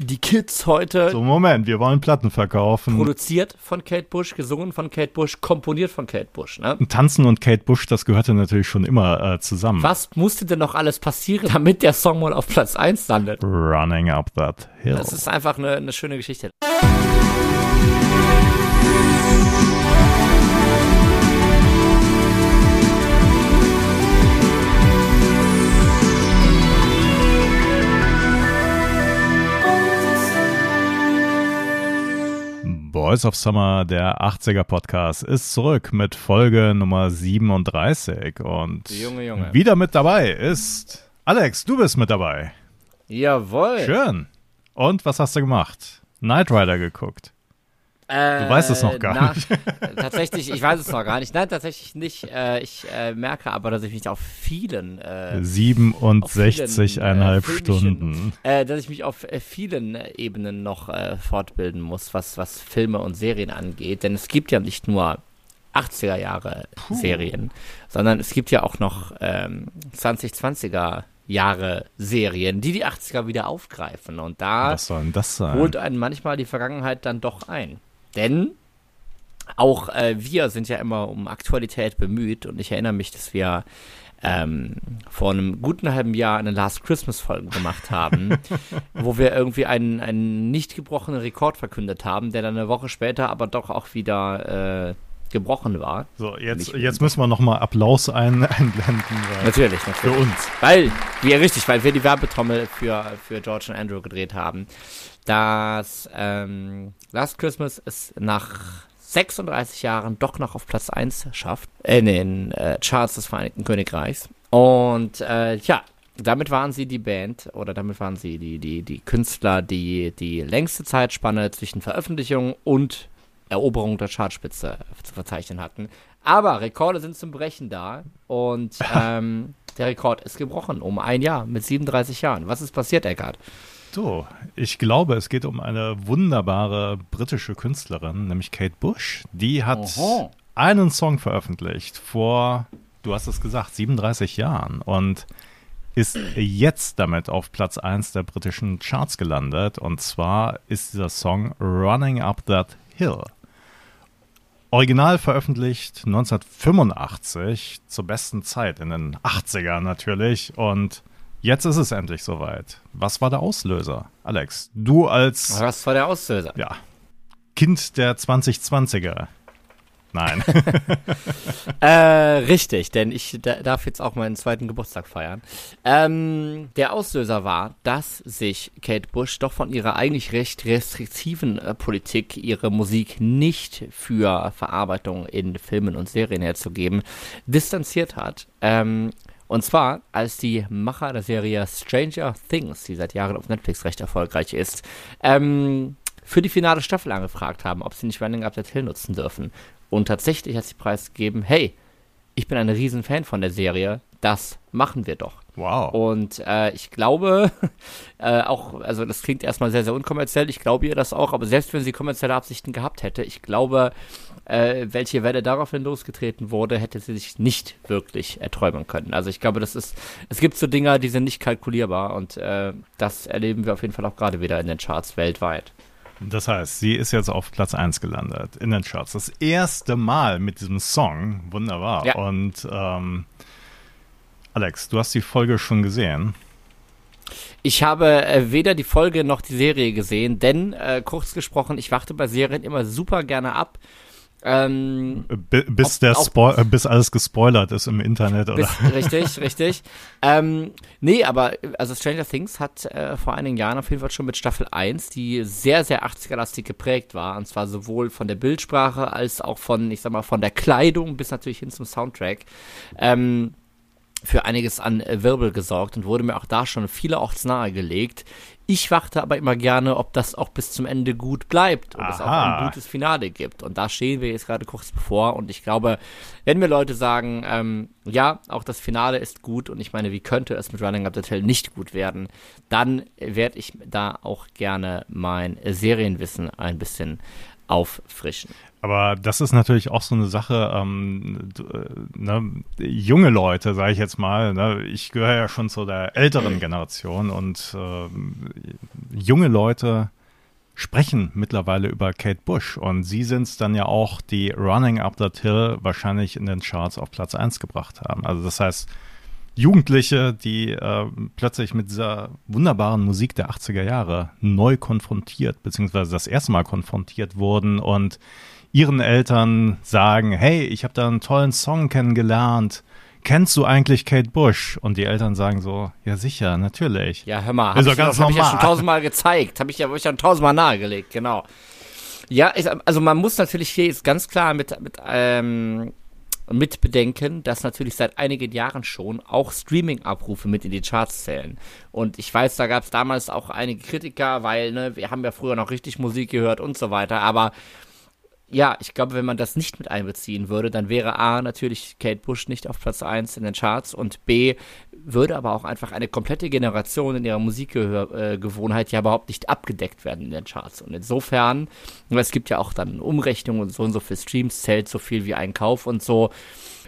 die Kids heute. So, Moment, wir wollen Platten verkaufen. Produziert von Kate Bush, gesungen von Kate Bush, komponiert von Kate Bush. Ne? Tanzen und Kate Bush, das gehörte natürlich schon immer äh, zusammen. Was musste denn noch alles passieren, damit der Song mal auf Platz 1 landet? Running up that hill. Das ist einfach eine, eine schöne Geschichte. Boys of Summer, der 80er Podcast, ist zurück mit Folge Nummer 37. Und Junge, Junge. wieder mit dabei ist Alex, du bist mit dabei. Jawohl. Schön. Und was hast du gemacht? Knight Rider geguckt. Äh, Du weißt es noch gar na, nicht. tatsächlich, ich weiß es noch gar nicht. Nein, tatsächlich nicht. Äh, ich äh, merke aber, dass ich mich auf vielen, äh, 67,5 auf vielen, äh, Stunden. äh, dass ich mich auf äh, vielen äh, Ebenen noch äh, fortbilden muss, was, was Filme und Serien angeht. Denn es gibt ja nicht nur 80er Jahre Serien, sondern es gibt ja auch noch ähm, 2020er Jahre Serien, die die 80er wieder aufgreifen. Und da holt einen manchmal die Vergangenheit dann doch ein. Denn auch äh, wir sind ja immer um Aktualität bemüht und ich erinnere mich, dass wir ähm, vor einem guten halben Jahr eine Last Christmas Folge gemacht haben, wo wir irgendwie einen, einen nicht gebrochenen Rekord verkündet haben, der dann eine Woche später aber doch auch wieder äh, gebrochen war. So, jetzt, jetzt müssen wir nochmal Applaus ein, einblenden. Weil Natürlich, für natürlich. uns. Weil, wir, richtig, weil wir die Werbetrommel für, für George und Andrew gedreht haben, dass ähm, Last Christmas es nach 36 Jahren doch noch auf Platz 1 schafft, in den äh, Charts des Vereinigten Königreichs. Und äh, ja, damit waren sie die Band oder damit waren sie die, die, die Künstler, die die längste Zeitspanne zwischen Veröffentlichung und Eroberung der Chartspitze zu verzeichnen hatten. Aber Rekorde sind zum Brechen da und ähm, der Rekord ist gebrochen um ein Jahr mit 37 Jahren. Was ist passiert, Eckart? So, ich glaube, es geht um eine wunderbare britische Künstlerin, nämlich Kate Bush. Die hat Oho. einen Song veröffentlicht vor, du hast es gesagt, 37 Jahren und ist jetzt damit auf Platz 1 der britischen Charts gelandet. Und zwar ist dieser Song Running Up That Hill. Original veröffentlicht 1985, zur besten Zeit in den 80ern natürlich. Und jetzt ist es endlich soweit. Was war der Auslöser? Alex, du als Was war der Auslöser? ja, Kind der 2020er. Nein. Äh, richtig, denn ich da, darf jetzt auch meinen zweiten Geburtstag feiern. Ähm, der Auslöser war, dass sich Kate Bush doch von ihrer eigentlich recht restriktiven äh, Politik, ihre Musik nicht für Verarbeitung in Filmen und Serien herzugeben, distanziert hat. Ähm, und zwar, als die Macher der Serie Stranger Things, die seit Jahren auf Netflix recht erfolgreich ist, ähm, für die finale Staffel angefragt haben, ob sie nicht Running Up That Hill nutzen dürfen. Und tatsächlich hat sie preisgegeben, hey, ich bin ein Riesenfan von der Serie, das machen wir doch. Wow. Und äh, ich glaube, äh, auch, also das klingt erstmal sehr, sehr unkommerziell, ich glaube ihr das auch, aber selbst wenn sie kommerzielle Absichten gehabt hätte, ich glaube, äh, welche Welle daraufhin losgetreten wurde, hätte sie sich nicht wirklich erträumen können. Also ich glaube, das ist, es gibt so Dinger, die sind nicht kalkulierbar und äh, das erleben wir auf jeden Fall auch gerade wieder in den Charts weltweit. Das heißt, sie ist jetzt auf Platz 1 gelandet in den Charts. Das erste Mal mit diesem Song. Wunderbar. Ja. Und ähm, Alex, du hast die Folge schon gesehen. Ich habe äh, weder die Folge noch die Serie gesehen, denn äh, kurz gesprochen, ich warte bei Serien immer super gerne ab. Ähm, bis, Ob- der Spo äh, bis alles gespoilert ist im Internet. Oder? Bis, richtig, richtig. Ähm, nee, aber also Stranger Things hat äh, vor einigen Jahren auf jeden Fall schon mit Staffel 1, die sehr, sehr 80er-lastig geprägt war. Und zwar sowohl von der Bildsprache als auch von, ich sag mal, von der Kleidung bis natürlich hin zum Soundtrack. Ähm, für einiges an äh, Wirbel gesorgt und wurde mir auch da schon vielerorts nahegelegt. Ich warte aber immer gerne, ob das auch bis zum Ende gut bleibt und es auch ein gutes Finale gibt. Und da stehen wir jetzt gerade kurz bevor. Und ich glaube, wenn mir Leute sagen, ähm, ja, auch das Finale ist gut und ich meine, wie könnte es mit Running Up the Hill nicht gut werden, dann werde ich da auch gerne mein Serienwissen ein bisschen auffrischen. Aber das ist natürlich auch so eine Sache, ähm, äh, ne, junge Leute, sage ich jetzt mal, ne, ich gehöre ja schon zu der älteren Generation und äh, junge Leute sprechen mittlerweile über Kate Bush und sie sind es dann ja auch, die Running Up That Hill wahrscheinlich in den Charts auf Platz 1 gebracht haben. Also das heißt, Jugendliche, die äh, plötzlich mit dieser wunderbaren Musik der 80er Jahre neu konfrontiert, beziehungsweise das erste Mal konfrontiert wurden und ihren Eltern sagen, hey, ich habe da einen tollen Song kennengelernt. Kennst du eigentlich Kate Bush? Und die Eltern sagen so, ja sicher, natürlich. Ja, hör mal, habe ich, ganz hab ich ja schon tausendmal gezeigt, habe ich ja schon tausendmal nahegelegt, genau. Ja, ich, also man muss natürlich hier jetzt ganz klar mit, mit ähm, mit bedenken, dass natürlich seit einigen Jahren schon auch Streaming-Abrufe mit in die Charts zählen. Und ich weiß, da gab es damals auch einige Kritiker, weil ne, wir haben ja früher noch richtig Musik gehört und so weiter. Aber ja, ich glaube, wenn man das nicht mit einbeziehen würde, dann wäre A natürlich Kate Bush nicht auf Platz 1 in den Charts und B würde aber auch einfach eine komplette Generation in ihrer Musikgewohnheit ja überhaupt nicht abgedeckt werden in den Charts. Und insofern, es gibt ja auch dann Umrechnungen und so und so für Streams zählt so viel wie ein Kauf und so.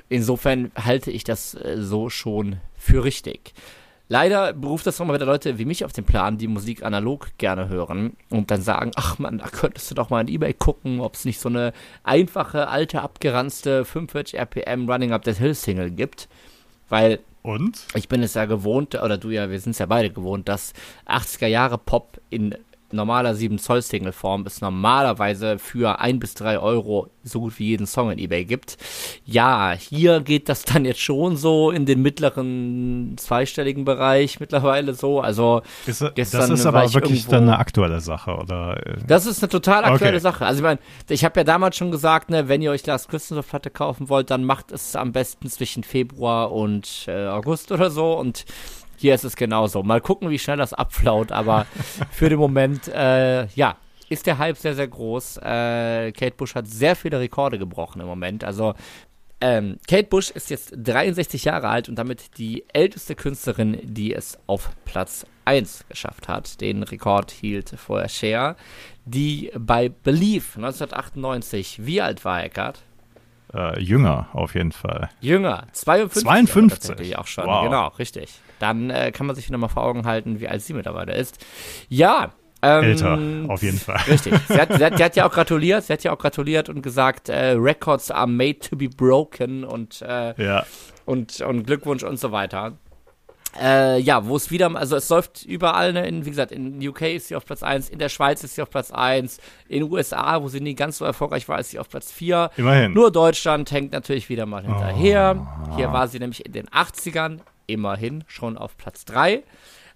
Insofern halte ich das äh, so schon für richtig. Leider beruft das nochmal wieder Leute wie mich auf den Plan, die Musik analog gerne hören und dann sagen, ach man, da könntest du doch mal in Ebay gucken, ob es nicht so eine einfache, alte, abgeranzte 45 RPM Running Up That Hill Single gibt. Weil und? Ich bin es ja gewohnt, oder du ja, wir sind es ja beide gewohnt, dass 80er Jahre Pop in normaler 7 Zoll Single Form es normalerweise für 1 bis 3 Euro so gut wie jeden Song in eBay gibt. Ja, hier geht das dann jetzt schon so in den mittleren zweistelligen Bereich mittlerweile so. Also ist, gestern das ist aber wirklich dann eine aktuelle Sache, oder? Das ist eine total aktuelle okay. Sache. Also ich meine, ich habe ja damals schon gesagt, ne, wenn ihr euch Lars Christensen Platte kaufen wollt, dann macht es am besten zwischen Februar und äh, August oder so und hier ist es genauso. Mal gucken, wie schnell das abflaut, aber für den Moment, äh, ja, ist der Hype sehr, sehr groß. Äh, Kate Bush hat sehr viele Rekorde gebrochen im Moment. Also ähm, Kate Bush ist jetzt 63 Jahre alt und damit die älteste Künstlerin, die es auf Platz 1 geschafft hat. Den Rekord hielt vorher Cher, die bei Believe 1998, wie alt war Eckart? Äh, jünger, auf jeden Fall. Jünger, 52. 52. auch schon, wow. genau, richtig. Dann äh, kann man sich wieder mal vor Augen halten, wie alt sie mittlerweile ist. Ja, ähm, Älter, auf jeden Fall. Richtig. Sie hat, sie, hat, sie hat, ja auch gratuliert. Sie hat ja auch gratuliert und gesagt, äh, Records are made to be broken und, äh, ja. und, und Glückwunsch und so weiter. Äh, ja, wo es wieder, also es läuft überall, ne, in, wie gesagt, in UK ist sie auf Platz 1, in der Schweiz ist sie auf Platz 1, in den USA, wo sie nie ganz so erfolgreich war, ist sie auf Platz 4. Immerhin. Nur Deutschland hängt natürlich wieder mal hinterher. Oh. Hier war sie nämlich in den 80ern, immerhin, schon auf Platz 3.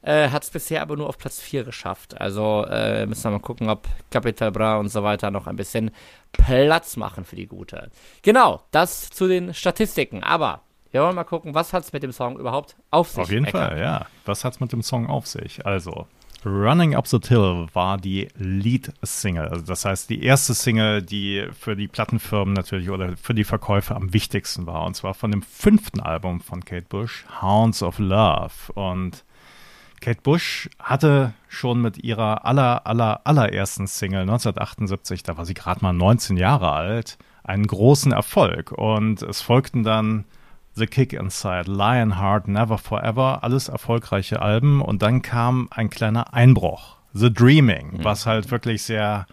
Äh, Hat es bisher aber nur auf Platz 4 geschafft. Also äh, müssen wir mal gucken, ob Capital Bra und so weiter noch ein bisschen Platz machen für die Gute. Genau, das zu den Statistiken. Aber wir wollen mal gucken, was hat es mit dem Song überhaupt auf sich? Auf jeden Eckart? Fall, ja. Was hat es mit dem Song auf sich? Also, Running Up the Hill war die Lead-Single. Also das heißt, die erste Single, die für die Plattenfirmen natürlich oder für die Verkäufer am wichtigsten war. Und zwar von dem fünften Album von Kate Bush, Hounds of Love. Und Kate Bush hatte schon mit ihrer aller, aller, allerersten Single 1978, da war sie gerade mal 19 Jahre alt, einen großen Erfolg. Und es folgten dann The Kick Inside, Lionheart, Never Forever, alles erfolgreiche Alben. Und dann kam ein kleiner Einbruch, The Dreaming, mhm. was halt wirklich sehr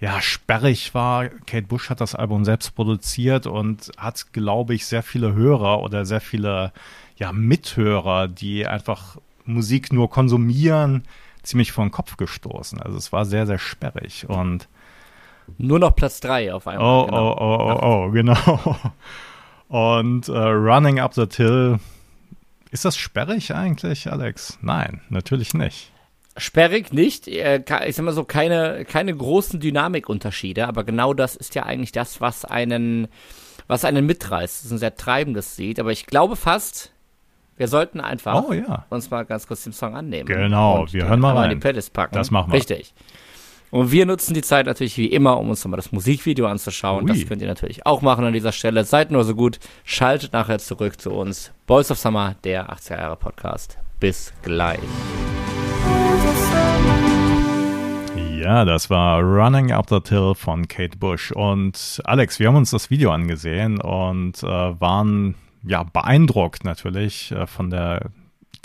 ja, sperrig war. Kate Bush hat das Album selbst produziert und hat, glaube ich, sehr viele Hörer oder sehr viele ja, Mithörer, die einfach Musik nur konsumieren, ziemlich vor den Kopf gestoßen. Also es war sehr, sehr sperrig und nur noch Platz 3 auf einmal. Oh, genau. oh, oh, oh, oh, genau. Und äh, Running Up the Hill, ist das sperrig eigentlich, Alex? Nein, natürlich nicht. Sperrig nicht, äh, ich sag mal so, keine, keine großen Dynamikunterschiede, aber genau das ist ja eigentlich das, was einen, was einen mitreißt. Das ist ein sehr treibendes Lied, aber ich glaube fast, wir sollten einfach oh, ja. uns mal ganz kurz den Song annehmen. Genau, wir hören mal rein. in die Playlist packen. Das machen wir. Richtig. Und wir nutzen die Zeit natürlich wie immer, um uns nochmal das Musikvideo anzuschauen. Ui. Das könnt ihr natürlich auch machen an dieser Stelle. Seid nur so gut, schaltet nachher zurück zu uns. Boys of Summer, der 80er Jahre Podcast. Bis gleich. Ja, das war Running Up the Hill von Kate Bush. Und Alex, wir haben uns das Video angesehen und äh, waren ja beeindruckt natürlich äh, von der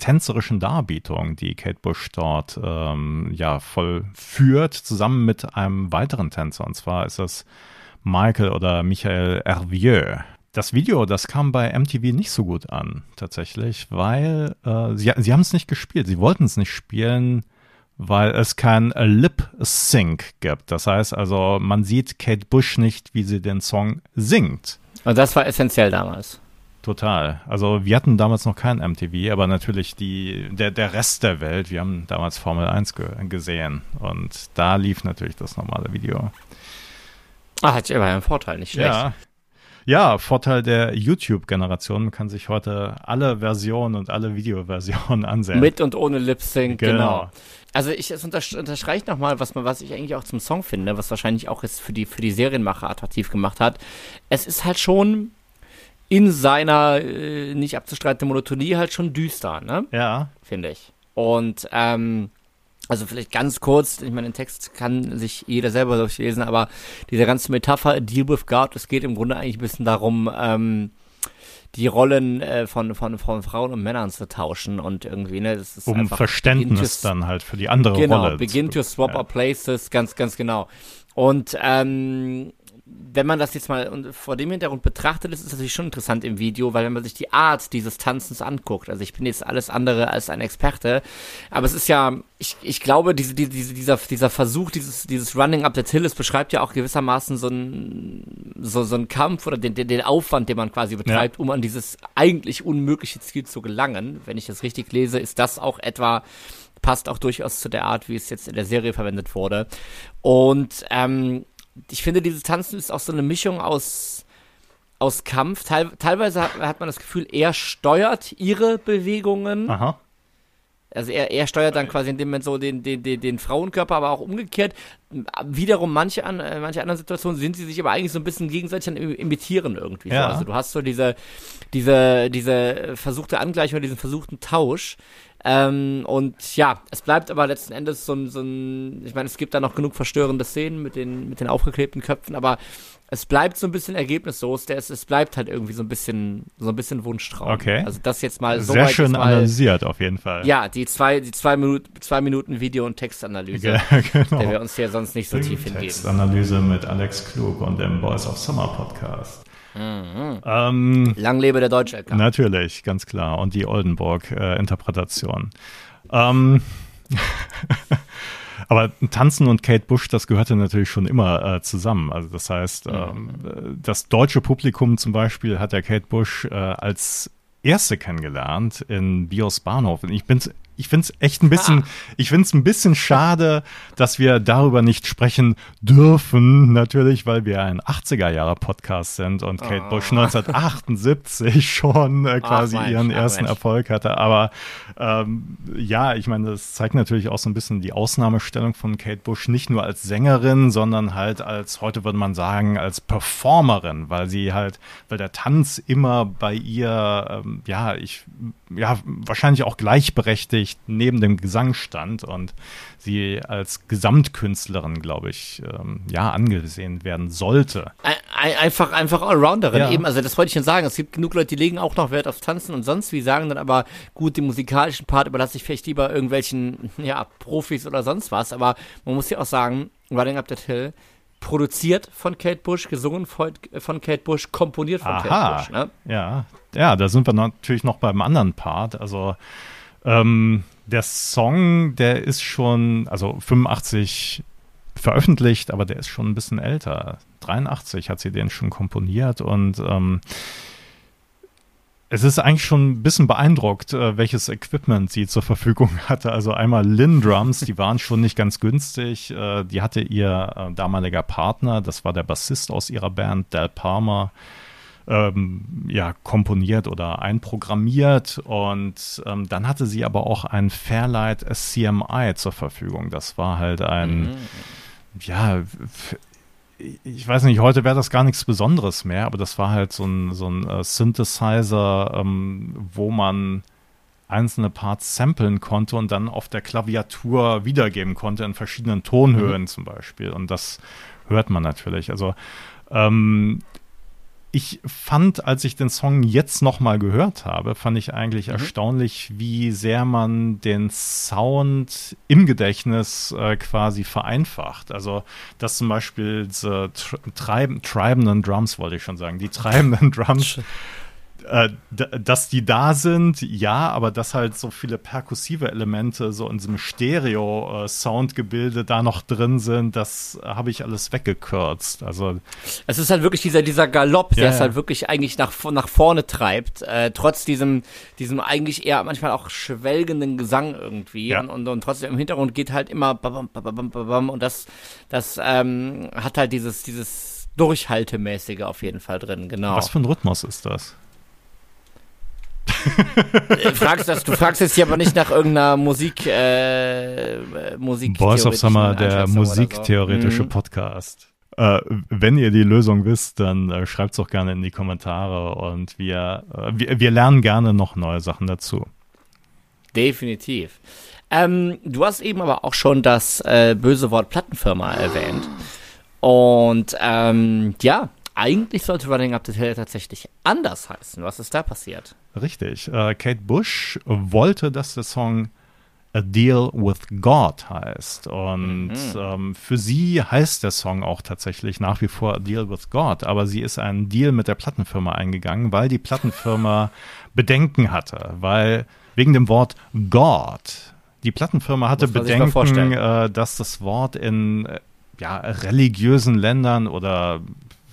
tänzerischen Darbietung, die Kate Bush dort ähm, ja vollführt, zusammen mit einem weiteren Tänzer. Und zwar ist das Michael oder Michael Hervieux. Das Video, das kam bei MTV nicht so gut an, tatsächlich, weil äh, sie, sie haben es nicht gespielt. Sie wollten es nicht spielen, weil es kein Lip-Sync gibt. Das heißt also, man sieht Kate Bush nicht, wie sie den Song singt. Und das war essentiell damals. Total. Also wir hatten damals noch kein MTV, aber natürlich die, der, der Rest der Welt, wir haben damals Formel 1 ge gesehen und da lief natürlich das normale Video. Ah, hat immer einen Vorteil, nicht schlecht. Ja. Ja, Vorteil der YouTube-Generation, man kann sich heute alle Versionen und alle Videoversionen ansehen. Mit und ohne Lip Sync, genau. genau. Also ich es unterstreicht nochmal, was man, was ich eigentlich auch zum Song finde, was wahrscheinlich auch jetzt für die, für die Serienmacher attraktiv gemacht hat. Es ist halt schon in seiner äh, nicht abzustreitenden Monotonie halt schon düster, ne? Ja. Finde ich. Und ähm, also vielleicht ganz kurz, ich meine, den Text kann sich jeder selber durchlesen, aber diese ganze Metapher Deal with God, es geht im Grunde eigentlich ein bisschen darum, ähm, die Rollen äh, von, von, von Frauen und Männern zu tauschen und irgendwie, ne, das ist Um Verständnis dann halt für die andere genau, Rolle. Genau, begin to swap ja. our places, ganz, ganz genau. Und ähm, wenn man das jetzt mal vor dem Hintergrund betrachtet, ist es natürlich schon interessant im Video, weil wenn man sich die Art dieses Tanzens anguckt, also ich bin jetzt alles andere als ein Experte, aber es ist ja, ich, ich glaube, diese, diese, dieser, dieser Versuch, dieses, dieses Running up the Hill, es beschreibt ja auch gewissermaßen so ein, so, so Kampf oder den, den, den Aufwand, den man quasi betreibt, ja. um an dieses eigentlich unmögliche Ziel zu gelangen. Wenn ich das richtig lese, ist das auch etwa passt auch durchaus zu der Art, wie es jetzt in der Serie verwendet wurde. Und ähm, ich finde, dieses Tanzen ist auch so eine Mischung aus, aus Kampf. Teil, teilweise hat, hat, man das Gefühl, er steuert ihre Bewegungen. Aha. Also er, er steuert dann quasi in dem Moment so den, den, den, den Frauenkörper, aber auch umgekehrt. Wiederum manche, an, äh, manche anderen Situationen sind sie sich aber eigentlich so ein bisschen gegenseitig an imitieren irgendwie. Ja. So. Also du hast so diese, diese, diese versuchte Angleichung diesen versuchten Tausch. Ähm, und ja, es bleibt aber letzten Endes so ein, so ein, ich meine, es gibt da noch genug verstörende Szenen mit den, mit den aufgeklebten Köpfen, aber es bleibt so ein bisschen ergebnislos. Der es, es bleibt halt irgendwie so ein bisschen, so ein bisschen Wunschtraum. Okay. Also das jetzt mal so Sehr schön mal, analysiert auf jeden Fall. Ja, die zwei, die zwei Minuten, zwei Minuten Video- und Textanalyse, ja, genau. der wir uns hier sonst nicht so tief hingeben. Textanalyse mit Alex Klug und dem Boys of Summer Podcast. Mhm. Ähm, Lang lebe der deutsche LK. Natürlich, ganz klar. Und die Oldenburg-Interpretation. Äh, ähm, aber Tanzen und Kate Bush, das gehörte natürlich schon immer äh, zusammen. Also das heißt, mhm. ähm, das deutsche Publikum zum Beispiel hat ja Kate Bush äh, als erste kennengelernt in Bios Bahnhof. Und ich bin ich finde es echt ein bisschen, ah. ich finde es ein bisschen schade, dass wir darüber nicht sprechen dürfen, natürlich, weil wir ein 80er-Jahre-Podcast sind und Kate oh. Bush 1978 schon äh, quasi ach, ihren ach, ersten Mensch. Erfolg hatte. Aber ähm, ja, ich meine, das zeigt natürlich auch so ein bisschen die Ausnahmestellung von Kate Bush, nicht nur als Sängerin, sondern halt als, heute würde man sagen, als Performerin, weil sie halt, weil der Tanz immer bei ihr, ähm, ja, ich, ja, wahrscheinlich auch gleichberechtigt nicht neben dem Gesang stand und sie als Gesamtkünstlerin, glaube ich, ähm, ja, angesehen werden sollte. Ein, einfach, einfach Allrounderin ja. eben. Also das wollte ich schon sagen. Es gibt genug Leute, die legen auch noch Wert auf Tanzen und sonst wie, sagen dann aber, gut, den musikalischen Part überlasse ich vielleicht lieber irgendwelchen, ja, Profis oder sonst was. Aber man muss ja auch sagen, Running Up That Hill produziert von Kate Bush, gesungen von, von Kate Bush, komponiert von Aha. Kate Bush. Ne? Ja, ja, da sind wir natürlich noch beim anderen Part. Also ähm, der Song, der ist schon, also 85 veröffentlicht, aber der ist schon ein bisschen älter. 83 hat sie den schon komponiert und ähm, es ist eigentlich schon ein bisschen beeindruckt, äh, welches Equipment sie zur Verfügung hatte. Also einmal Lin Drums, die waren schon nicht ganz günstig. Äh, die hatte ihr äh, damaliger Partner, das war der Bassist aus ihrer Band, Del Palmer ähm, ja, komponiert oder einprogrammiert. Und ähm, dann hatte sie aber auch ein Fairlight CMI zur Verfügung. Das war halt ein, mhm. ja, ich weiß nicht, heute wäre das gar nichts Besonderes mehr, aber das war halt so ein, so ein äh, Synthesizer, ähm, wo man einzelne Parts samplen konnte und dann auf der Klaviatur wiedergeben konnte in verschiedenen Tonhöhen mhm. zum Beispiel. Und das hört man natürlich. Also ähm, ich fand, als ich den Song jetzt nochmal gehört habe, fand ich eigentlich mhm. erstaunlich, wie sehr man den Sound im Gedächtnis äh, quasi vereinfacht. Also, dass zum Beispiel diese treib treibenden Drums, wollte ich schon sagen, die treibenden Drums äh, dass die da sind, ja, aber dass halt so viele perkussive Elemente so in diesem Stereo-Soundgebilde da noch drin sind, das habe ich alles weggekürzt. Also es ist halt wirklich dieser dieser Galopp, der ja, es halt wirklich eigentlich nach nach vorne treibt, äh, trotz diesem diesem eigentlich eher manchmal auch schwelgenden Gesang irgendwie ja. und, und, und trotzdem im Hintergrund geht halt immer babam, babam, babam, und das das ähm, hat halt dieses dieses Durchhaltemäßige auf jeden Fall drin, genau. Was für ein Rhythmus ist das? Äh, fragst das, du fragst jetzt hier aber nicht nach irgendeiner Musik, äh, Musik. Boys of Summer, der musiktheoretische so. Mhm. Podcast. Äh, wenn ihr die Lösung wisst, dann äh, schreibt es doch gerne in die Kommentare und wir, äh, wir, wir, lernen gerne noch neue Sachen dazu. Definitiv. Ähm, du hast eben aber auch schon das äh, böse Wort Plattenfirma erwähnt. Und ähm, ja, eigentlich sollte Running Up the Hill tatsächlich anders heißen. Was ist da passiert? Richtig. Äh, Kate Bush wollte, dass der Song A Deal with God heißt. Und mhm. ähm, für sie heißt der Song auch tatsächlich nach wie vor A Deal with God. Aber sie ist einen Deal mit der Plattenfirma eingegangen, weil die Plattenfirma Bedenken hatte. Weil wegen dem Wort God. Die Plattenfirma hatte Bedenken, äh, dass das Wort in äh, ja, religiösen Ländern oder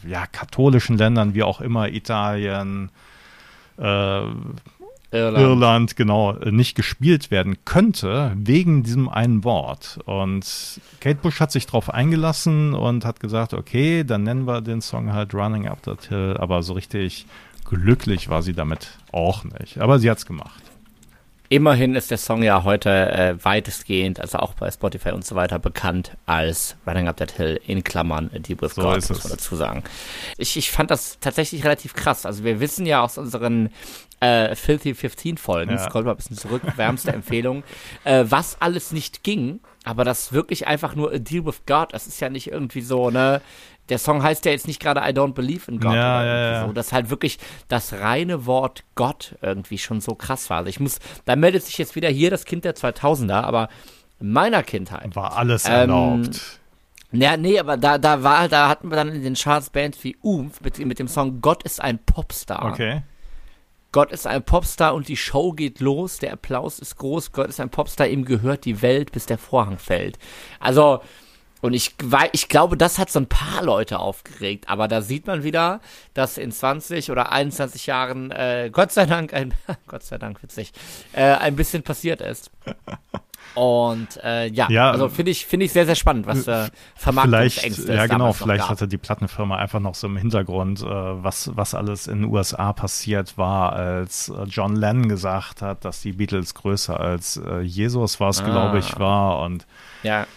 ja, katholischen Ländern, wie auch immer, Italien, äh, Irland. Irland. genau, nicht gespielt werden könnte, wegen diesem einen Wort. Und Kate Bush hat sich darauf eingelassen und hat gesagt, okay, dann nennen wir den Song halt Running Up That Hill, aber so richtig glücklich war sie damit auch nicht. Aber sie hat es gemacht. Immerhin ist der Song ja heute äh, weitestgehend, also auch bei Spotify und so weiter, bekannt als Running Up That Hill in Klammern Deep With so God, muss man dazu sagen. Ich, ich fand das tatsächlich relativ krass. Also wir wissen ja aus unseren äh, Filthy 15 Folgen, ja. scroll mal ein bisschen zurück, wärmste Empfehlung, äh, was alles nicht ging, aber das wirklich einfach nur A Deal With God, das ist ja nicht irgendwie so, ne, der Song heißt ja jetzt nicht gerade I don't believe in God. Ja, ja, ja. So, dass halt wirklich das reine Wort Gott irgendwie schon so krass war. Also ich muss, da meldet sich jetzt wieder hier das Kind der 2000er, aber in meiner Kindheit. War alles erlaubt. Ähm, ja, nee, aber da, da war, da hatten wir dann in den Charts Bands wie Oomph mit, mit dem Song Gott ist ein Popstar. Okay. Gott ist ein Popstar und die Show geht los, der Applaus ist groß, Gott ist ein Popstar, ihm gehört die Welt, bis der Vorhang fällt. Also, und ich, ich glaube, das hat so ein paar Leute aufgeregt. Aber da sieht man wieder, dass in 20 oder 21 Jahren, äh, Gott sei Dank, ein, Gott sei Dank witzig, äh, ein bisschen passiert ist. Und äh, ja, ja, also finde ich, finde ich sehr, sehr spannend, was äh, Vermarktungsängste Ja, genau, vielleicht hatte die Plattenfirma einfach noch so im Hintergrund, äh, was, was alles in den USA passiert war, als äh, John Lennon gesagt hat, dass die Beatles größer als äh, Jesus was, ah. glaube ich, war. Und ja.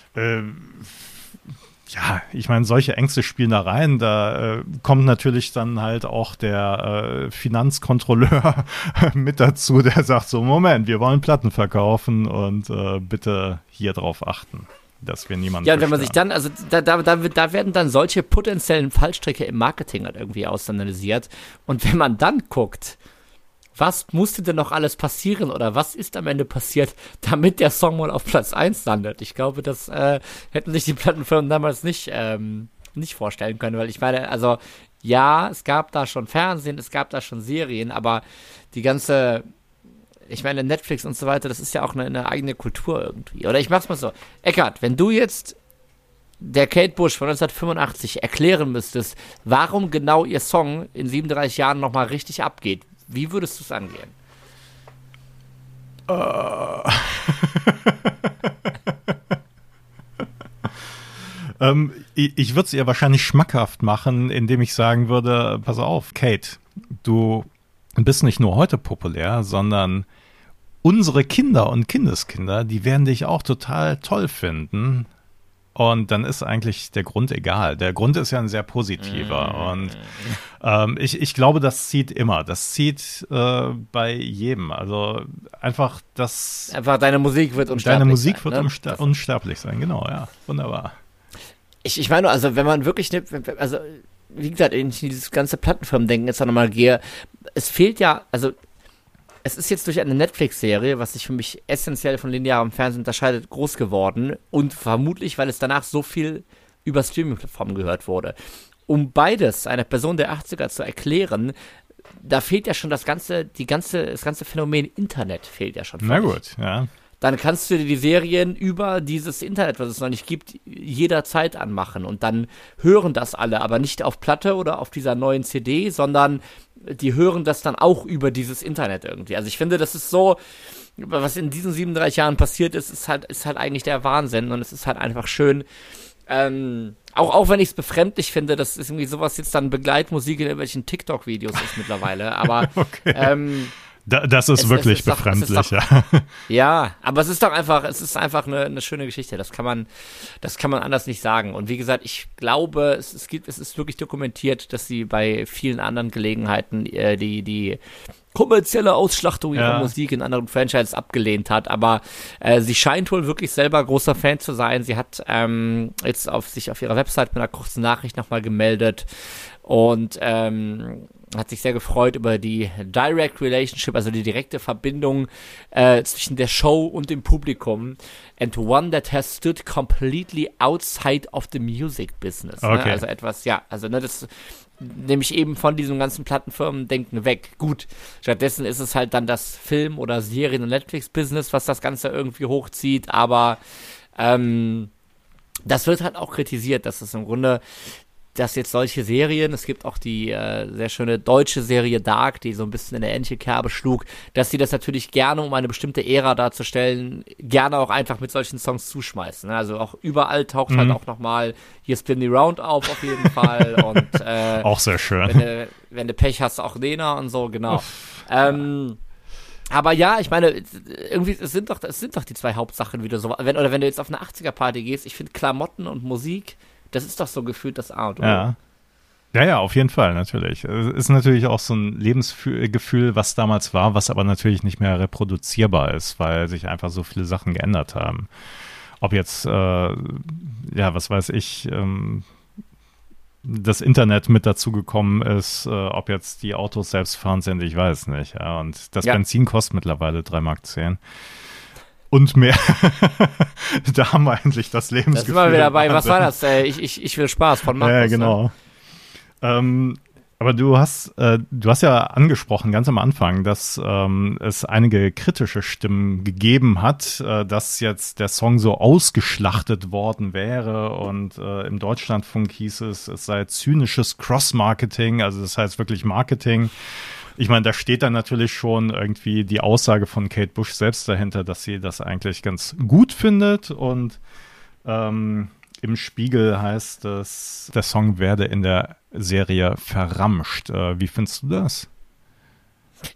Ja, ich meine, solche Ängste spielen da rein. Da äh, kommt natürlich dann halt auch der äh, Finanzkontrolleur mit dazu, der sagt so, Moment, wir wollen Platten verkaufen und äh, bitte hier drauf achten dass wir niemanden. Ja, und wenn man sich dann, also da, da, da, da werden dann solche potenziellen Fallstricke im Marketing halt irgendwie ausanalysiert. Und wenn man dann guckt, was musste denn noch alles passieren oder was ist am Ende passiert, damit der Song mal auf Platz 1 landet? Ich glaube, das äh, hätten sich die Plattenfirmen damals nicht, ähm, nicht vorstellen können, weil ich meine, also ja, es gab da schon Fernsehen, es gab da schon Serien, aber die ganze, ich meine, Netflix und so weiter, das ist ja auch eine, eine eigene Kultur irgendwie. Oder ich mach's mal so. Eckart, wenn du jetzt der Kate Bush von 1985 erklären müsstest, warum genau ihr Song in 37 Jahren nochmal richtig abgeht, wie würdest du es angehen? Uh. ähm, ich, ich würde es ihr wahrscheinlich schmackhaft machen, indem ich sagen würde, pass auf, Kate, du bist nicht nur heute populär, sondern unsere Kinder und Kindeskinder, die werden dich auch total toll finden, und dann ist eigentlich der Grund egal. Der Grund ist ja ein sehr positiver. Mm. Und ähm, ich, ich glaube, das zieht immer. Das zieht äh, bei jedem. Also einfach das. Einfach deine Musik wird unsterblich Deine Musik sein, wird ne? unster unsterblich sein, genau, ja. Wunderbar. Ich, ich meine, also wenn man wirklich, ne, also wie gesagt, in dieses ganze Plattenfirmendenken jetzt nochmal gehe, es fehlt ja, also es ist jetzt durch eine Netflix-Serie, was sich für mich essentiell von linearem Fernsehen unterscheidet, groß geworden und vermutlich, weil es danach so viel über Streaming-Plattformen gehört wurde. Um beides einer Person der 80er zu erklären, da fehlt ja schon das ganze, die ganze, das ganze Phänomen Internet fehlt ja schon. Na gut, ja dann kannst du dir die Serien über dieses Internet, was es noch nicht gibt, jederzeit anmachen. Und dann hören das alle, aber nicht auf Platte oder auf dieser neuen CD, sondern die hören das dann auch über dieses Internet irgendwie. Also ich finde, das ist so, was in diesen 37 Jahren passiert ist, ist halt, ist halt eigentlich der Wahnsinn und es ist halt einfach schön. Ähm, auch, auch wenn ich es befremdlich finde, dass es irgendwie sowas jetzt dann Begleitmusik in irgendwelchen TikTok-Videos ist mittlerweile. Aber okay. ähm, da, das ist es, wirklich es ist befremdlich, doch, ja. Ja, aber es ist doch einfach, es ist einfach eine, eine, schöne Geschichte. Das kann man, das kann man anders nicht sagen. Und wie gesagt, ich glaube, es, es gibt, es ist wirklich dokumentiert, dass sie bei vielen anderen Gelegenheiten äh, die, die kommerzielle Ausschlachtung ihrer ja. Musik in anderen Franchises abgelehnt hat. Aber äh, sie scheint wohl wirklich selber großer Fan zu sein. Sie hat ähm, jetzt auf sich auf ihrer Website mit einer kurzen Nachricht nochmal gemeldet und ähm, hat sich sehr gefreut über die Direct Relationship, also die direkte Verbindung äh, zwischen der Show und dem Publikum. And one that has stood completely outside of the music business. Ne? Also etwas, ja, also ne, das nehme ich eben von diesem ganzen Plattenfirmen-Denken weg. Gut, stattdessen ist es halt dann das Film- oder Serien- und Netflix-Business, was das Ganze irgendwie hochzieht, aber ähm, das wird halt auch kritisiert, dass es im Grunde dass jetzt solche Serien, es gibt auch die äh, sehr schöne deutsche Serie Dark, die so ein bisschen in der ähnliche Kerbe schlug, dass sie das natürlich gerne, um eine bestimmte Ära darzustellen, gerne auch einfach mit solchen Songs zuschmeißen. Ne? Also auch überall taucht halt mhm. halt auch nochmal hier Spin the Round auf, auf jeden Fall. und, äh, auch sehr schön. Wenn du, wenn du Pech hast, auch Lena und so, genau. ähm, aber ja, ich meine, irgendwie, es sind doch, es sind doch die zwei Hauptsachen wieder so. Wenn, oder wenn du jetzt auf eine 80er-Party gehst, ich finde Klamotten und Musik das ist doch so gefühlt das Art, oder? Ja. Ja, ja, auf jeden Fall, natürlich. Es ist natürlich auch so ein Lebensgefühl, was damals war, was aber natürlich nicht mehr reproduzierbar ist, weil sich einfach so viele Sachen geändert haben. Ob jetzt, äh, ja, was weiß ich, ähm, das Internet mit dazugekommen ist, äh, ob jetzt die Autos selbstfahrend sind, ich weiß nicht. Ja. Und das ja. Benzin kostet mittlerweile 3,10 Mark und mehr. da haben wir eigentlich das Lebensgefühl. Da sind wir wieder dabei. Was war das? Äh, ich, ich, ich will Spaß von Markus. Ja, genau. Ne? Ähm, aber du hast, äh, du hast ja angesprochen, ganz am Anfang, dass ähm, es einige kritische Stimmen gegeben hat, äh, dass jetzt der Song so ausgeschlachtet worden wäre und äh, im Deutschlandfunk hieß es, es sei zynisches Cross-Marketing, also das heißt wirklich Marketing ich meine, da steht dann natürlich schon irgendwie die Aussage von Kate Bush selbst dahinter, dass sie das eigentlich ganz gut findet und ähm, im Spiegel heißt es, der Song werde in der Serie verramscht. Äh, wie findest du das?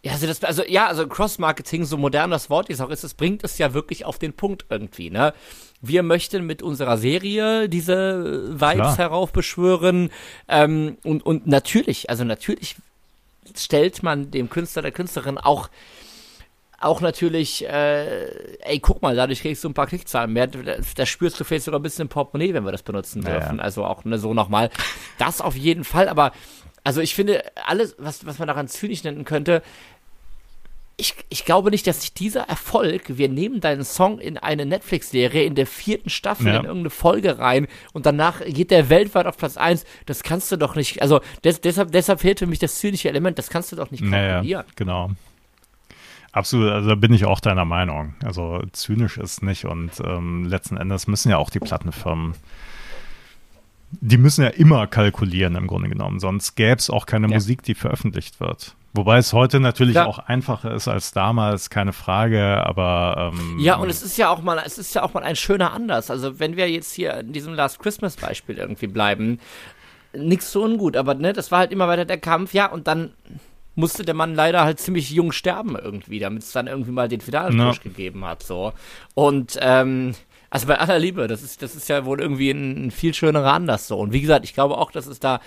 Ja, also, das, also ja, also Cross-Marketing, so modern das Wort ist auch ist, es bringt es ja wirklich auf den Punkt irgendwie, ne? Wir möchten mit unserer Serie diese Vibes Klar. heraufbeschwören ähm, und, und natürlich, also natürlich stellt man dem Künstler, der Künstlerin auch auch natürlich, äh, ey, guck mal, dadurch kriegst du ein paar Klickzahlen mehr. Da, spürst du vielleicht sogar ein bisschen im Portemonnaie, wenn wir das benutzen dürfen. Ja, ja. Also auch ne, so nochmal. Das auf jeden Fall, aber also ich finde, alles, was, was man daran zynisch nennen könnte, ich, ich glaube nicht, dass sich dieser Erfolg, wir nehmen deinen Song in eine Netflix-Serie in der vierten Staffel ja. in irgendeine Folge rein und danach geht der weltweit auf Platz 1, das kannst du doch nicht, also des, deshalb, deshalb fehlt für mich das zynische Element, das kannst du doch nicht. Naja, genau. Absolut, also da bin ich auch deiner Meinung. Also zynisch ist nicht und ähm, letzten Endes müssen ja auch die Plattenfirmen die müssen ja immer kalkulieren im Grunde genommen, sonst gäbe es auch keine ja. Musik, die veröffentlicht wird. Wobei es heute natürlich ja. auch einfacher ist als damals, keine Frage, aber ähm, Ja, und es ist ja auch mal, es ist ja auch mal ein schöner Anlass. Also wenn wir jetzt hier in diesem Last Christmas Beispiel irgendwie bleiben, nichts so ungut, aber ne, das war halt immer weiter der Kampf, ja, und dann musste der Mann leider halt ziemlich jung sterben irgendwie, damit es dann irgendwie mal den finalen Push gegeben hat, so. Und ähm, Also bei aller Liebe, das ist, das ist ja wohl irgendwie ein, ein viel schönerer Anlass so. Und wie gesagt, ich glaube auch, dass es da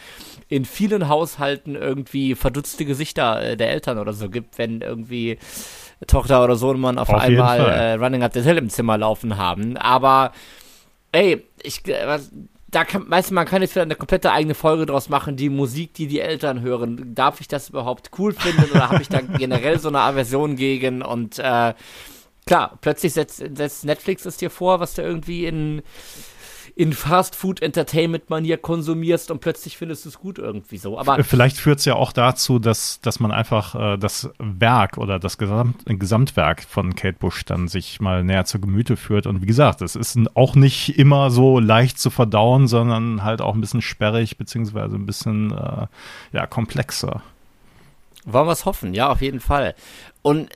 in vielen Haushalten irgendwie verdutzte Gesichter äh, der Eltern oder so gibt, wenn irgendwie Tochter oder Sohnemann auf, Auf einmal äh, Running Up the Hill im Zimmer laufen haben. Aber ey, ich, äh, was- da kann, weißt du, man kann jetzt wieder eine komplette eigene Folge draus machen, die Musik, die die Eltern hören. Darf ich das überhaupt cool finden oder habe ich da generell so eine Aversion gegen? Und äh, klar, plötzlich setzt, setzt Netflix es dir vor, was du irgendwie in, in Fast-Food-Entertainment-Manier konsumierst und plötzlich findest du es gut irgendwie so. Aber Vielleicht führt es ja auch dazu, dass, dass man einfach äh, das Werk oder das Gesamt, Gesamtwerk von Kate Bush dann sich mal näher zu Gemüte führt. Und wie gesagt, es ist auch nicht immer so leicht zu verdauen, sondern halt auch ein bisschen sperrig, beziehungsweise ein bisschen äh, ja, komplexer. Wollen wir es hoffen, ja, auf jeden Fall. Und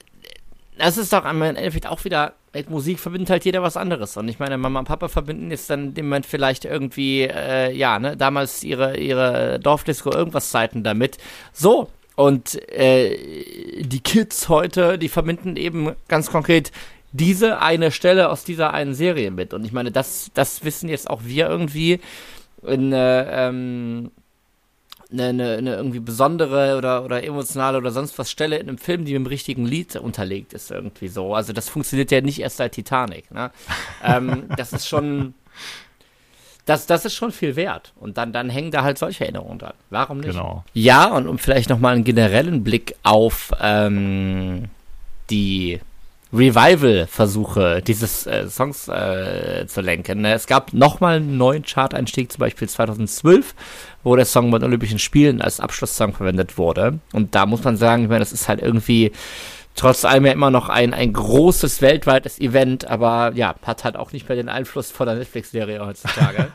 das ist doch im Endeffekt auch wieder, mit Musik verbindet halt jeder was anderes. Und ich meine, Mama und Papa verbinden jetzt dann dem Moment vielleicht irgendwie, äh, ja, ne, damals ihre, ihre Dorfdisco irgendwas Zeiten damit. So. Und äh, die Kids heute, die verbinden eben ganz konkret diese eine Stelle aus dieser einen Serie mit. Und ich meine, das, das wissen jetzt auch wir irgendwie in, äh, ähm, eine, eine, eine irgendwie besondere oder, oder emotionale oder sonst was Stelle in einem Film, die mit dem richtigen Lied unterlegt ist, irgendwie so. Also das funktioniert ja nicht erst seit Titanic. Ne? ähm, das ist schon. Das, das ist schon viel wert. Und dann, dann hängen da halt solche Erinnerungen dran. Warum nicht? Genau. Ja, und um vielleicht nochmal einen generellen Blick auf ähm, die Revival-Versuche dieses äh, Songs äh, zu lenken. Ne? Es gab nochmal einen neuen Chart-Einstieg, zum Beispiel 2012, wo der Song bei den Olympischen Spielen als Abschlusssong verwendet wurde. Und da muss man sagen, ich meine, das ist halt irgendwie trotz allem ja immer noch ein, ein großes weltweites Event, aber ja, hat halt auch nicht mehr den Einfluss von der Netflix-Serie heutzutage.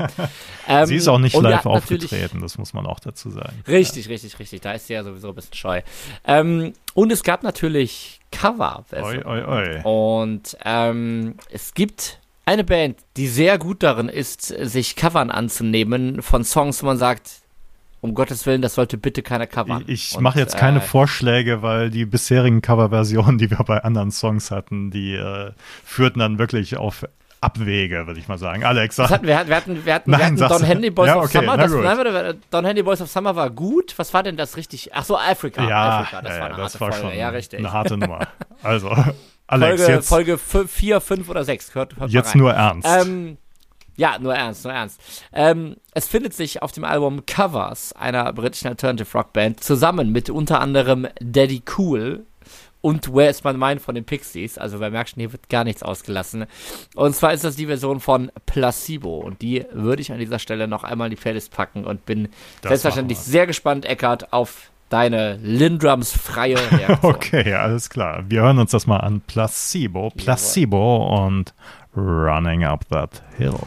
ähm, Sie ist auch nicht und live ja, aufgetreten, das muss man auch dazu sagen. Richtig, richtig, richtig. Da ist sie ja sowieso ein bisschen scheu. Ähm, und es gab natürlich cover Oi, oi, oi. Und ähm, es gibt eine Band, die sehr gut darin ist, sich Covern anzunehmen von Songs, wo man sagt, um Gottes Willen, das sollte bitte keiner covern. Ich Und, mache jetzt keine äh, Vorschläge, weil die bisherigen Coverversionen, die wir bei anderen Songs hatten, die äh, führten dann wirklich auf Abwege, würde ich mal sagen. Alex, sag, hatten wir? Wir hatten, wir hatten, Nein, wir hatten Don du. Henley Boys Ja, of okay, Summer. Das, nein, Don Henley Boys of Summer war gut. Was war denn das richtig? Ach so, Afrika. ja, Afrika, das ja, war eine das harte war schon Ja, eine harte Nummer. Also, Alex, Folge, jetzt, Folge 4, 5 oder 6. Hört, hört jetzt nur ernst. Ähm, ja, nur ernst, nur ernst. Ähm, es findet sich auf dem Album Covers einer britischen Alternative Rock Band zusammen mit unter anderem Daddy Cool und Where is My Mind von den Pixies. Also wer merkt schon, hier wird gar nichts ausgelassen. Und zwar ist das die Version von Placebo und die würde ich an dieser Stelle noch einmal in die Playlist packen und bin Das selbstverständlich sehr gespannt, Eckart, auf deine Lindrums freie Reaktion. Okay, alles klar. Wir hören uns das mal an. Placebo, Placebo und Running Up That Hill.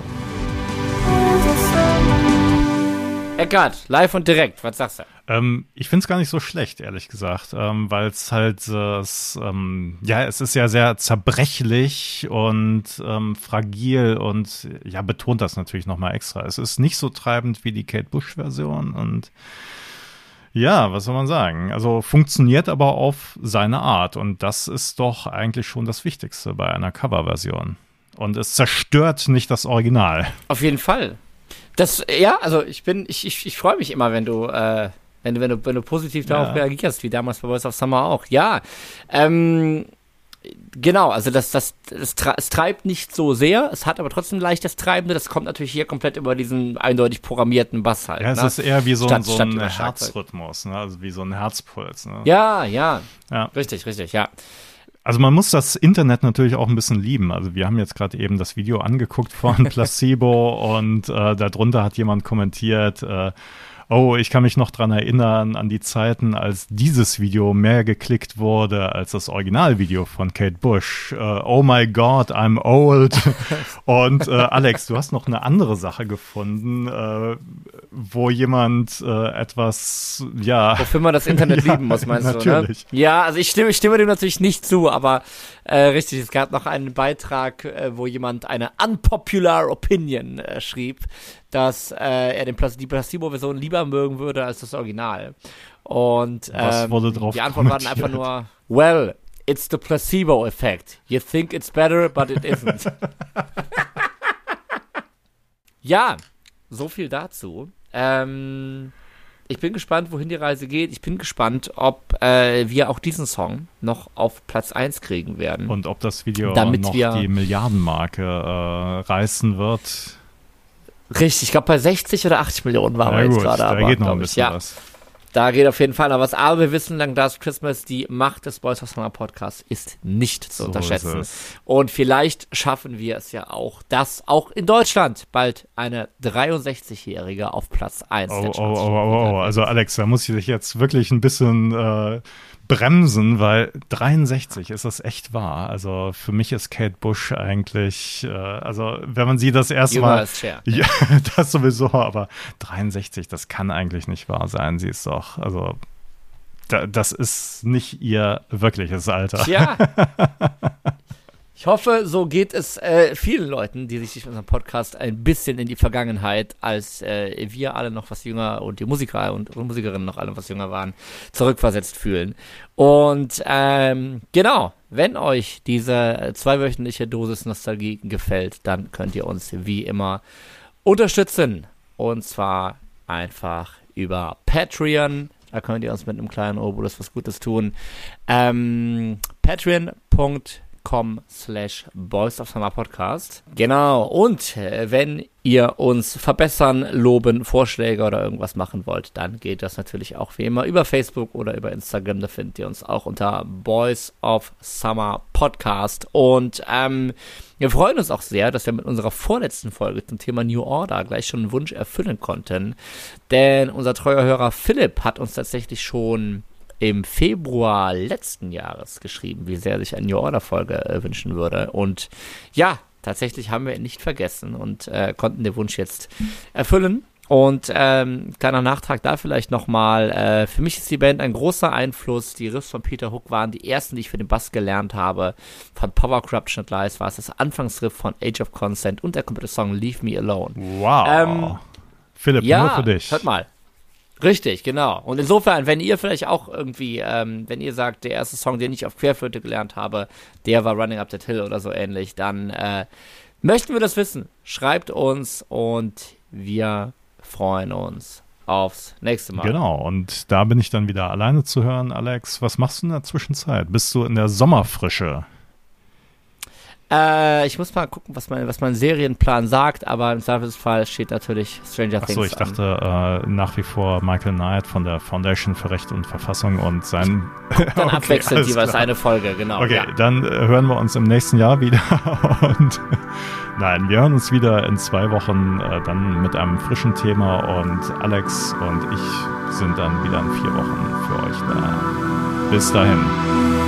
Eckart, live und direkt, was sagst du? Ähm, ich finde es gar nicht so schlecht, ehrlich gesagt, ähm, weil es halt, äh, es, ähm, ja, es ist ja sehr zerbrechlich und ähm, fragil und ja, betont das natürlich nochmal extra. Es ist nicht so treibend wie die Kate Bush-Version und ja, was soll man sagen? Also funktioniert aber auf seine Art und das ist doch eigentlich schon das Wichtigste bei einer Coverversion. Und es zerstört nicht das Original. Auf jeden Fall. Das, ja, also ich bin, ich, ich, ich freue mich immer, wenn du, äh, wenn du, wenn du, wenn du positiv darauf Ja. reagierst, wie damals bei Voice of Summer auch. Ja, ähm, genau, also das, das, das es treibt nicht so sehr, es hat aber trotzdem leicht das Treibende, das kommt natürlich hier komplett über diesen eindeutig programmierten Bass halt. Ja, es ne? ist eher wie so, ein- Statt- so ein. Herzrhythmus, ne? also wie so ein Herzpuls. Ne? ja, ja, Ja. richtig, richtig, ja. Also man muss das Internet natürlich auch ein bisschen lieben. Also wir haben jetzt gerade eben das Video angeguckt von Placebo und äh, darunter hat jemand kommentiert, äh, oh, ich kann mich noch dran erinnern an die Zeiten, als dieses Video mehr geklickt wurde als das Originalvideo von Kate Bush. Äh, oh my God, I'm old. und äh, Alex, du hast noch eine andere Sache gefunden, äh, wo jemand äh, etwas, ja, Wofür man das Internet Ja, lieben muss, meinst natürlich. du, ne? Ja, also ich stimme, ich stimme dem natürlich nicht zu, aber äh, richtig, es gab noch einen Beitrag, äh, wo jemand eine unpopular Opinion äh, schrieb, dass äh, er den Plas die Placebo-Version lieber mögen würde als das Original. Und Was ähm, wurde drauf die Antwort war dann einfach nur, well, it's the placebo effect. You think it's better, but it isn't. ja, so viel dazu. Ähm, ich bin gespannt, wohin die Reise geht. Ich bin gespannt, ob äh, wir auch diesen Song noch auf Platz 1 kriegen werden. Und ob das Video Damit noch wir- die Milliardenmarke äh, reißen wird. Richtig, ich glaube bei 60 oder 80 Millionen waren wir Ja, jetzt gut, gerade. da aber, geht noch ein bisschen ja. was. Da geht auf jeden Fall noch was. Aber wir wissen, Lang Last Christmas, die Macht des Boys of Summer Podcast ist nicht zu So unterschätzen. Und vielleicht schaffen wir es ja auch, dass auch in Deutschland bald eine 63-Jährige auf Platz 1 Oh, der oh, oh, oh, oh. Also Alex, da muss ich dich jetzt wirklich ein bisschen äh, bremsen, weil 63 ist das echt wahr. Also für mich ist Kate Bush eigentlich, äh, also wenn man sie das erste Mal, als Cher. ja, das sowieso, aber 63, das kann eigentlich nicht wahr sein. Sie ist doch, also da, das ist nicht ihr wirkliches Alter. Tja. Ich hoffe, so geht es äh, vielen Leuten, die sich durch unseren Podcast ein bisschen in die Vergangenheit, als äh, wir alle noch was jünger und die Musiker und, und Musikerinnen noch alle was jünger waren, zurückversetzt fühlen. Und ähm, genau, wenn euch diese zweiwöchentliche Dosis Nostalgie gefällt, dann könnt ihr uns wie immer unterstützen. Und zwar einfach über Patreon. Da könnt ihr uns mit einem kleinen Obolus was Gutes tun. Ähm, Patreon.com slash Boys of Summer Podcast. Genau. Und äh, wenn ihr uns verbessern, loben, Vorschläge oder irgendwas machen wollt, dann geht das natürlich auch wie immer über Facebook oder über Instagram. Da findet ihr uns auch unter Boys of Summer Podcast. Und ähm, wir freuen uns auch sehr, dass wir mit unserer vorletzten Folge zum Thema New Order gleich schon einen Wunsch erfüllen konnten. Denn unser treuer Hörer Philipp hat uns tatsächlich schon im Februar letzten Jahres geschrieben, wie sehr sich eine New Order Folge äh, wünschen würde. Und ja, tatsächlich haben wir ihn nicht vergessen und äh, konnten den Wunsch jetzt erfüllen. Und ähm, kleiner Nachtrag da vielleicht nochmal. Äh, für mich ist die Band ein großer Einfluss. Die Riffs von Peter Hook waren die ersten, die ich für den Bass gelernt habe. Von Power Corruption und Lies war es das Anfangsriff von Age of Consent und der komplette Song Leave Me Alone. Wow. Ähm, Philipp, Ja, nur für dich. hört mal. Richtig, genau. Und insofern, wenn ihr vielleicht auch irgendwie, ähm, wenn ihr sagt, der erste Song, den ich auf Querflöte gelernt habe, der war Running Up That Hill oder so ähnlich, dann äh, möchten wir das wissen. Schreibt uns und wir freuen uns aufs nächste Mal. Genau, und da bin ich dann wieder alleine zu hören. Alex, was machst du in der Zwischenzeit? Bist du in der Sommerfrische? Äh, ich muss mal gucken, was mein, was mein Serienplan sagt, aber im Zweifelsfall steht natürlich Stranger Achso, Things ich dachte äh, nach wie vor Michael Knight von der Foundation für Recht und Verfassung und sein. an. Dann Okay, abwechselnd jeweils eine Folge, genau. Okay, Ja. dann äh, hören wir uns im nächsten Jahr wieder. und nein, wir hören uns wieder in zwei Wochen äh, dann mit einem frischen Thema und Alex und ich sind dann wieder in vier Wochen für euch da. Bis dahin.